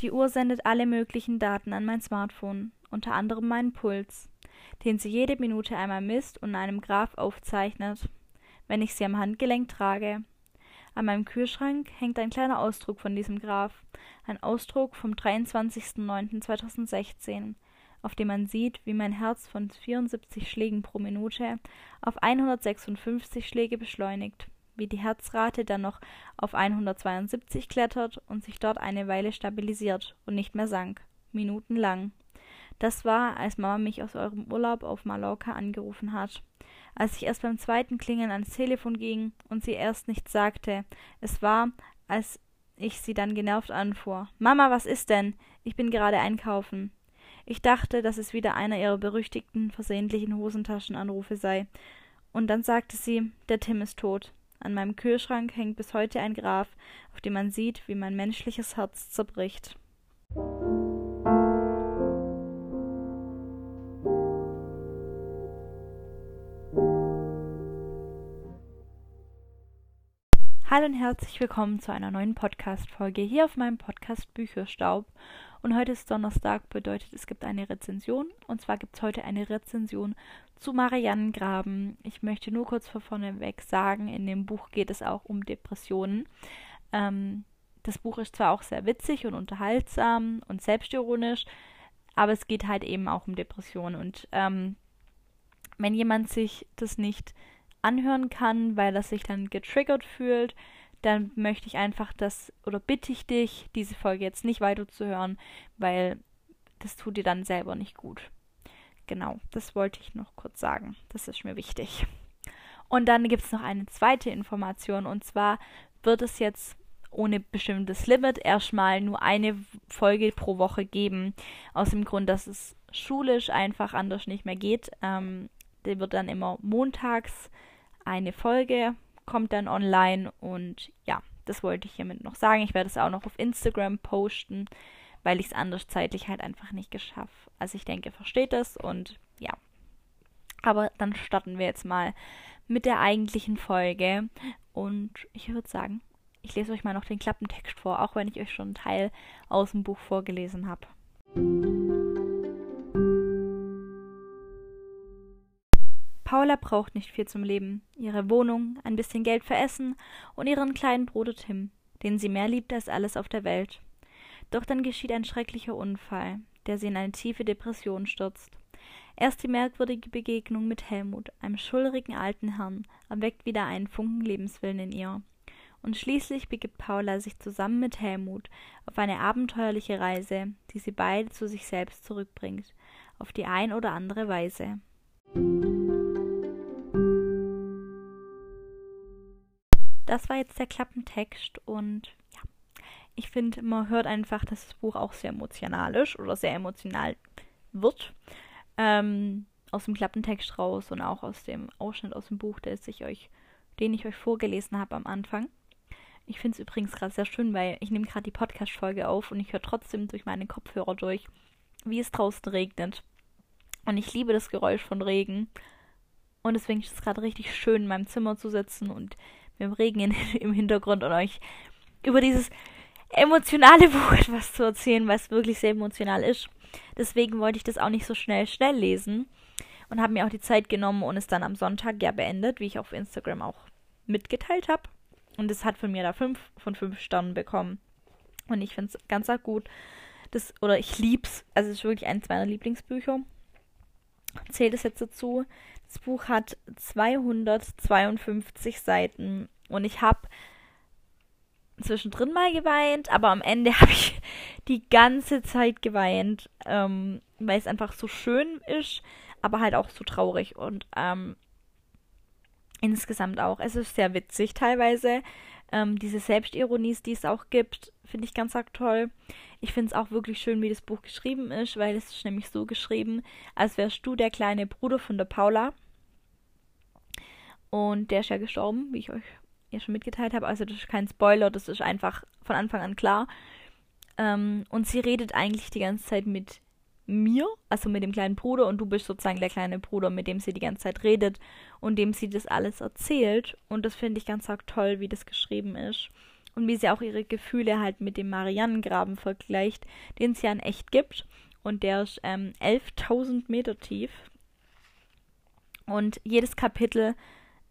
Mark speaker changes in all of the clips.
Speaker 1: Die Uhr sendet alle möglichen Daten an mein Smartphone, unter anderem meinen Puls, den sie jede Minute einmal misst und in einem Graph aufzeichnet, wenn ich sie am Handgelenk trage. An meinem Kühlschrank hängt ein kleiner Ausdruck von diesem Graph, ein Ausdruck vom 23.09.2016, auf dem man sieht, wie mein Herz von 74 Schlägen pro Minute auf 156 Schläge beschleunigt, wie die Herzrate dann noch auf 172 klettert und sich dort eine Weile stabilisiert und nicht mehr sank, minutenlang. Das war, als Mama mich aus eurem Urlaub auf Mallorca angerufen hat. Als ich erst beim zweiten Klingeln ans Telefon ging und sie erst nichts sagte. Es war, als ich sie dann genervt anfuhr. Mama, was ist denn? Ich bin gerade einkaufen. Ich dachte, dass es wieder einer ihrer berüchtigten, versehentlichen Hosentaschenanrufe sei. Und dann sagte sie, der Tim ist tot. An meinem Kühlschrank hängt bis heute ein Graf, auf dem man sieht, wie mein menschliches Herz zerbricht. Hallo und herzlich willkommen zu einer neuen Podcast-Folge hier auf meinem Podcast Bücherstaub. Und heute ist Donnerstag, bedeutet es gibt eine Rezension. Und zwar gibt es heute eine Rezension zu Mariannengraben. Ich möchte nur kurz von vorneweg sagen, in dem Buch geht es auch um Depressionen. Ähm, das Buch ist zwar auch sehr witzig und unterhaltsam und selbstironisch, aber es geht halt eben auch um Depressionen. Und ähm, wenn jemand sich das nicht anhören kann, weil er sich dann getriggert fühlt, dann möchte ich einfach das oder bitte ich dich, diese Folge jetzt nicht weiterzuhören, weil das tut dir dann selber nicht gut. Genau, das wollte ich noch kurz sagen. Das ist mir wichtig. Und dann gibt es noch eine zweite Information und zwar wird es jetzt ohne bestimmtes Limit erstmal nur eine Folge pro Woche geben. Aus dem Grund, dass es schulisch einfach anders nicht mehr geht. Ähm, der wird dann immer montags eine Folge kommt dann online und ja, das wollte ich hiermit noch sagen. Ich werde es auch noch auf Instagram posten, weil ich es anders zeitlich halt einfach nicht geschafft. Also ich denke, versteht es und ja. Aber dann starten wir jetzt mal mit der eigentlichen Folge und ich würde sagen, ich lese euch mal noch den Klappentext vor, auch wenn ich euch schon einen Teil aus dem Buch vorgelesen habe. Paula braucht nicht viel zum Leben. Ihre Wohnung, ein bisschen Geld für Essen und ihren kleinen Bruder Tim, den sie mehr liebt als alles auf der Welt. Doch dann geschieht ein schrecklicher Unfall, der sie in eine tiefe Depression stürzt. Erst die merkwürdige Begegnung mit Helmut, einem schulrigen alten Herrn, erweckt wieder einen Funken Lebenswillen in ihr. Und schließlich begibt Paula sich zusammen mit Helmut auf eine abenteuerliche Reise, die sie beide zu sich selbst zurückbringt, auf die ein oder andere Weise. Das war jetzt der Klappentext und ja, ich finde, man hört einfach, dass das Buch auch sehr emotional ist oder sehr emotional wird. Ähm, aus dem Klappentext raus und auch aus dem Ausschnitt aus dem Buch, das ich euch, den ich euch vorgelesen habe am Anfang. Ich finde es übrigens gerade sehr schön, weil ich nehme gerade die Podcast-Folge auf und ich höre trotzdem durch meine Kopfhörer durch, wie es draußen regnet. Und ich liebe das Geräusch von Regen. Und deswegen ist es gerade richtig schön, in meinem Zimmer zu sitzen und mit dem Regen in, im Hintergrund und euch über dieses emotionale Buch etwas zu erzählen, was wirklich sehr emotional ist. Deswegen wollte ich das auch nicht so schnell, schnell lesen und habe mir auch die Zeit genommen und es dann am Sonntag ja beendet, wie ich auf Instagram auch mitgeteilt habe. Und es hat von mir da fünf von fünf Sternen bekommen. Und ich finde es ganz arg gut. Das, oder ich lieb's. Also es ist wirklich eines meiner Lieblingsbücher. Zählt es jetzt dazu. Das Buch hat 252 Seiten und ich habe zwischendrin mal geweint, aber am Ende habe ich die ganze Zeit geweint, ähm, weil es einfach so schön ist, aber halt auch so traurig und ähm, insgesamt auch. Es ist sehr witzig teilweise. Ähm, diese Selbstironies, die es auch gibt, finde ich ganz arg toll. Ich finde es auch wirklich schön, wie das Buch geschrieben ist, weil es ist nämlich so geschrieben, als wärst du der kleine Bruder von der Paula. Und der ist ja gestorben, wie ich euch ja schon mitgeteilt habe. Also das ist kein Spoiler, das ist einfach von Anfang an klar. Ähm, und sie redet eigentlich die ganze Zeit mit mir, also mit dem kleinen Bruder, und du bist sozusagen der kleine Bruder, mit dem sie die ganze Zeit redet und dem sie das alles erzählt. Und das finde ich ganz arg toll, wie das geschrieben ist. und wie sie auch ihre Gefühle halt mit dem Marianengraben vergleicht, den es ja in echt gibt. Und der ist ähm, 11.000 Meter tief. Und jedes Kapitel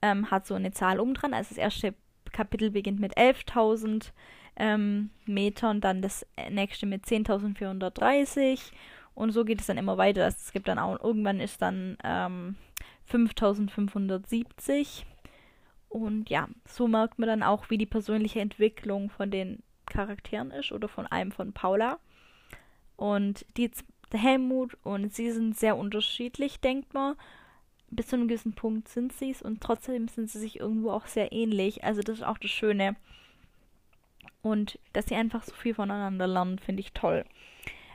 Speaker 1: ähm, hat so eine Zahl oben dran. Also das erste Kapitel beginnt mit 11.000 ähm, Metern, dann das nächste mit 10.430 und so geht es dann immer weiter. Es gibt dann auch, irgendwann ist dann ähm, 5570 und ja, so merkt man dann auch, wie die persönliche Entwicklung von den Charakteren ist oder von einem von Paula. Und die Helmut und sie sind sehr unterschiedlich, denkt man. Bis zu einem gewissen Punkt sind sie es und trotzdem sind sie sich irgendwo auch sehr ähnlich. Also das ist auch das Schöne. Und dass sie einfach so viel voneinander lernen, finde ich toll.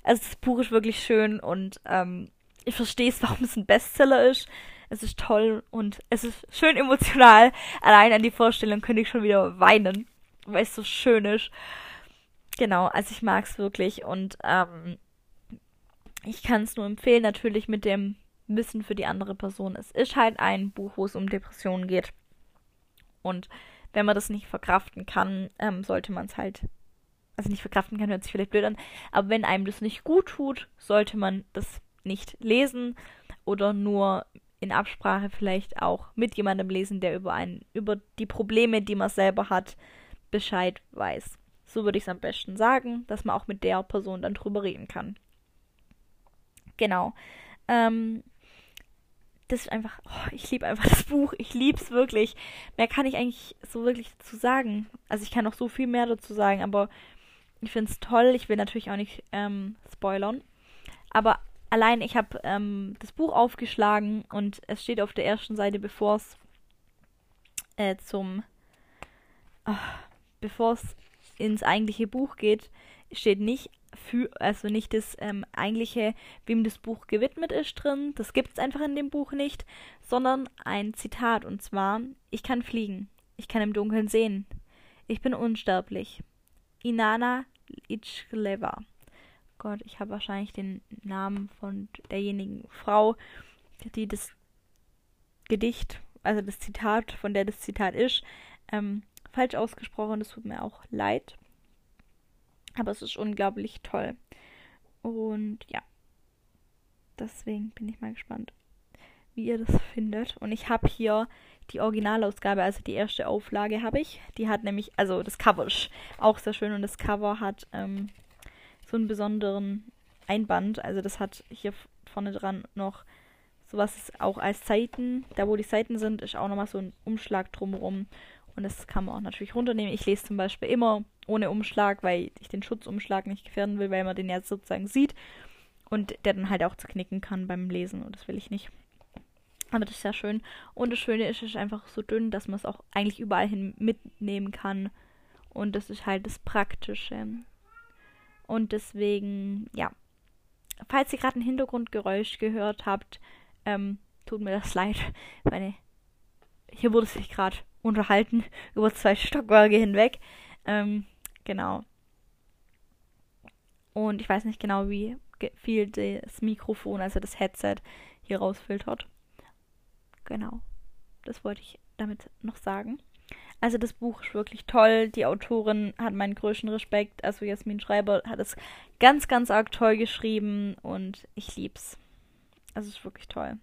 Speaker 1: Also das Buch ist wirklich schön und ähm, ich verstehe es, warum es ein Bestseller ist. Es ist toll und es ist schön emotional. Allein an die Vorstellung könnte ich schon wieder weinen, weil es so schön ist. Genau, also ich mag es wirklich und ähm, ich kann es nur empfehlen, natürlich mit dem Wissen für die andere Person. Es ist halt ein Buch, wo es um Depressionen geht. Und wenn man das nicht verkraften kann, ähm, sollte man es halt, also nicht verkraften kann, hört sich vielleicht blöd an, aber wenn einem das nicht gut tut, sollte man das nicht lesen oder nur in Absprache vielleicht auch mit jemandem lesen, der über einen, über die Probleme, die man selber hat, Bescheid weiß. So würde ich es am besten sagen, dass man auch mit der Person dann drüber reden kann. Genau. Ähm, das ist einfach, oh, ich liebe einfach das Buch. Ich liebe es wirklich. Mehr kann ich eigentlich so wirklich dazu sagen. Also ich kann noch so viel mehr dazu sagen, aber ich finde es toll. Ich will natürlich auch nicht ähm, spoilern. Aber allein ich habe ähm, das Buch aufgeschlagen und es steht auf der ersten Seite, bevor es äh, zum oh, bevor es ins eigentliche Buch geht, steht nicht für, also nicht das ähm, eigentliche, wem das Buch gewidmet ist drin, das gibt es einfach in dem Buch nicht, sondern ein Zitat und zwar, ich kann fliegen, ich kann im Dunkeln sehen, ich bin unsterblich. Inanna Ichgleva. Gott, ich habe wahrscheinlich den Namen von derjenigen Frau, die das Gedicht, also das Zitat, von der das Zitat ist, ähm, falsch ausgesprochen. Das tut mir auch leid. Aber es ist unglaublich toll. Und ja, deswegen bin ich mal gespannt, wie ihr das findet. Und ich habe hier die Originalausgabe, also die erste Auflage habe ich. Die hat nämlich, also das Cover ist auch sehr schön und das Cover hat ähm, so einen besonderen Einband. Also das hat hier vorne dran noch sowas auch als Seiten. Da wo die Seiten sind, ist auch nochmal so ein Umschlag drumherum. Und das kann man auch natürlich runternehmen. Ich lese zum Beispiel immer ohne Umschlag, weil ich den Schutzumschlag nicht gefährden will, weil man den ja sozusagen sieht. Und der dann halt auch zerknicken kann beim Lesen. Und das will ich nicht. Aber das ist sehr schön. Und das Schöne ist, es ist einfach so dünn, dass man es auch eigentlich überall hin mitnehmen kann. Und das ist halt das Praktische. Und deswegen, ja. Falls ihr gerade ein Hintergrundgeräusch gehört habt, ähm, tut mir das leid. Meine, hier wurde sich gerade unterhalten über zwei Stockwerke hinweg. Ähm, genau. Und ich weiß nicht genau, wie viel das Mikrofon, also das Headset, hier rausfiltert. Genau. Das wollte ich damit noch sagen. Also das Buch ist wirklich toll. Die Autorin hat meinen größten Respekt. Also Jasmin Schreiber hat es ganz, ganz arg toll geschrieben und ich lieb's. Also es ist wirklich toll.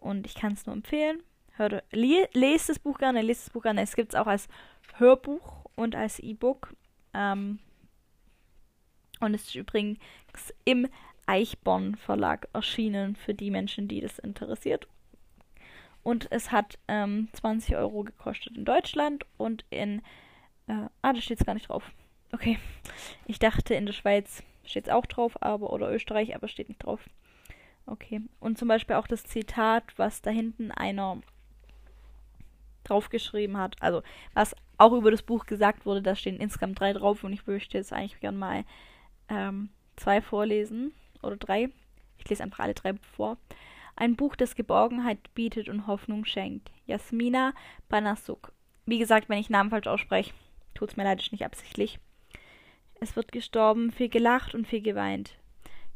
Speaker 1: Und ich kann es nur empfehlen. Hört, lest das Buch gerne, lest das Buch gerne. Es gibt es auch als Hörbuch und als E-Book. Ähm, und es ist übrigens im Eichborn Verlag erschienen für die Menschen, die das interessiert. Und es hat ähm, 20 Euro gekostet in Deutschland und in. Äh, ah, da steht es gar nicht drauf. Okay. Ich dachte, in der Schweiz steht es auch drauf, aber. Oder Österreich, aber steht nicht drauf. Okay. Und zum Beispiel auch das Zitat, was da hinten einer draufgeschrieben hat. Also, was auch über das Buch gesagt wurde, da stehen insgesamt drei drauf und ich möchte jetzt eigentlich gern mal ähm, zwei vorlesen. Oder drei. Ich lese einfach alle drei vor. Ein Buch, das Geborgenheit bietet und Hoffnung schenkt. Jasmina Banasuk. Wie gesagt, wenn ich Namen falsch ausspreche, tut's mir leid, ist nicht absichtlich. Es wird gestorben, viel gelacht und viel geweint.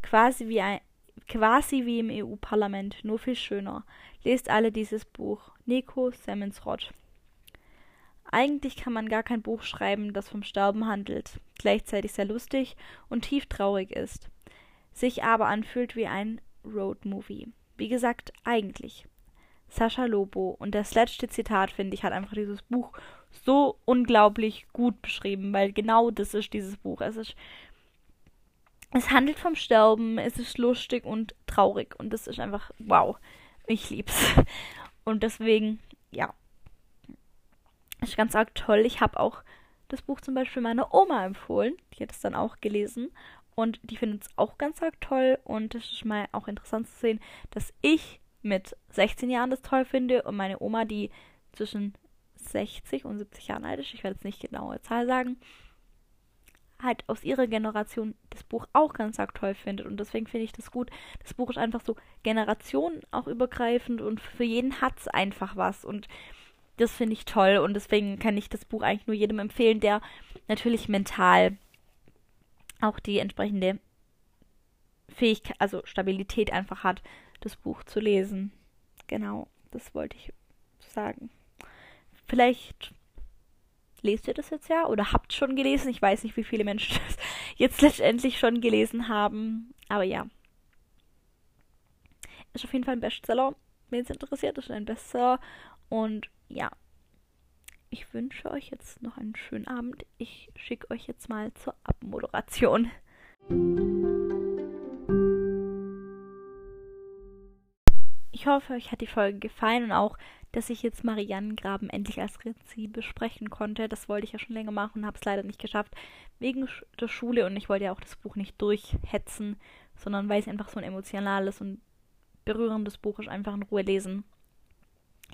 Speaker 1: Quasi wie, ein, quasi wie im EU-Parlament, nur viel schöner. Lest alle dieses Buch. Nico Semmensrott. Eigentlich kann man gar kein Buch schreiben, das vom Sterben handelt, gleichzeitig sehr lustig und tief traurig ist, sich aber anfühlt wie ein Roadmovie. Wie gesagt, eigentlich. Sascha Lobo und das letzte Zitat, finde ich, hat einfach dieses Buch so unglaublich gut beschrieben, weil genau das ist dieses Buch. Es ist es handelt vom Sterben, es ist lustig und traurig und das ist einfach wow. Ich lieb's. Und deswegen, ja. Ist ganz arg toll. Ich habe auch das Buch zum Beispiel meiner Oma empfohlen. Die hat es dann auch gelesen. Und die findet es auch ganz arg toll. Und es ist mal auch interessant zu sehen, dass ich mit 16 Jahren das toll finde und meine Oma, die zwischen 60 und 70 Jahren alt ist, ich werde jetzt nicht genaue Zahl sagen, halt aus ihrer Generation das Buch auch ganz arg toll findet. Und deswegen finde ich das gut. Das Buch ist einfach so Generationen auch übergreifend und für jeden hat es einfach was. Und das finde ich toll. Und deswegen kann ich das Buch eigentlich nur jedem empfehlen, der natürlich mental auch die entsprechende Fähigkeit, also Stabilität einfach hat, das Buch zu lesen. Genau, das wollte ich sagen. Vielleicht lest ihr das jetzt ja oder habt schon gelesen. Ich weiß nicht, wie viele Menschen das jetzt letztendlich schon gelesen haben. Aber ja. Ist auf jeden Fall ein Bestseller. Wenn es interessiert, ist ein Bestseller. Und ja. Ich wünsche euch jetzt noch einen schönen Abend. Ich schicke euch jetzt mal zur Abmoderation. Ich hoffe, euch hat die Folge gefallen und auch dass ich jetzt Marianengraben endlich als Rezie besprechen konnte. Das wollte ich ja schon länger machen und habe es leider nicht geschafft, wegen der Schule. Und ich wollte ja auch das Buch nicht durchhetzen, sondern weil es einfach so ein emotionales und berührendes Buch ist, einfach in Ruhe lesen.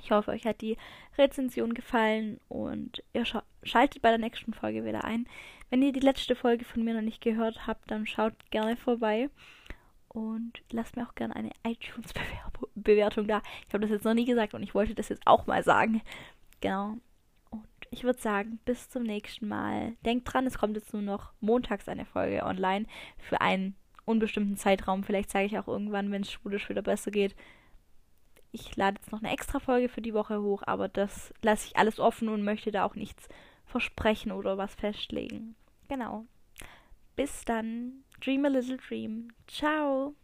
Speaker 1: Ich hoffe, euch hat die Rezension gefallen und ihr sch schaltet bei der nächsten Folge wieder ein. Wenn ihr die letzte Folge von mir noch nicht gehört habt, dann schaut gerne vorbei. Und lasst mir auch gerne eine iTunes-Bewertung da. Ich habe das jetzt noch nie gesagt und ich wollte das jetzt auch mal sagen. Genau. Und ich würde sagen, bis zum nächsten Mal. Denkt dran, es kommt jetzt nur noch montags eine Folge online für einen unbestimmten Zeitraum. Vielleicht zeige ich auch irgendwann, wenn es schulisch wieder besser geht. Ich lade jetzt noch eine extra Folge für die Woche hoch, aber das lasse ich alles offen und möchte da auch nichts versprechen oder was festlegen. Genau. Bis dann. Dream a little dream. Ciao.